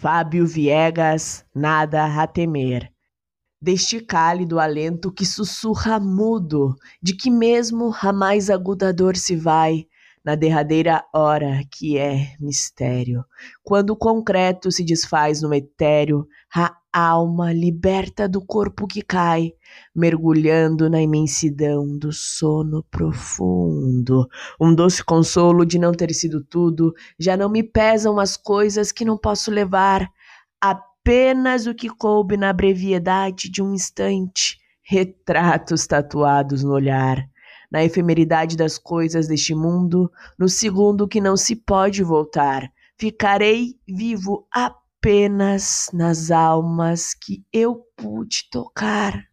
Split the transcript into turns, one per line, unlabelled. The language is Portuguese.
Fábio Viegas, nada a temer. Deste cálido alento que sussurra mudo, de que mesmo a mais aguda dor se vai, na derradeira hora que é mistério, quando o concreto se desfaz no etéreo, a alma liberta do corpo que cai, mergulhando na imensidão do sono profundo. Um doce consolo de não ter sido tudo, já não me pesam as coisas que não posso levar, apenas o que coube na brevidade de um instante, retratos tatuados no olhar. Na efemeridade das coisas deste mundo, no segundo que não se pode voltar, ficarei vivo apenas nas almas que eu pude tocar.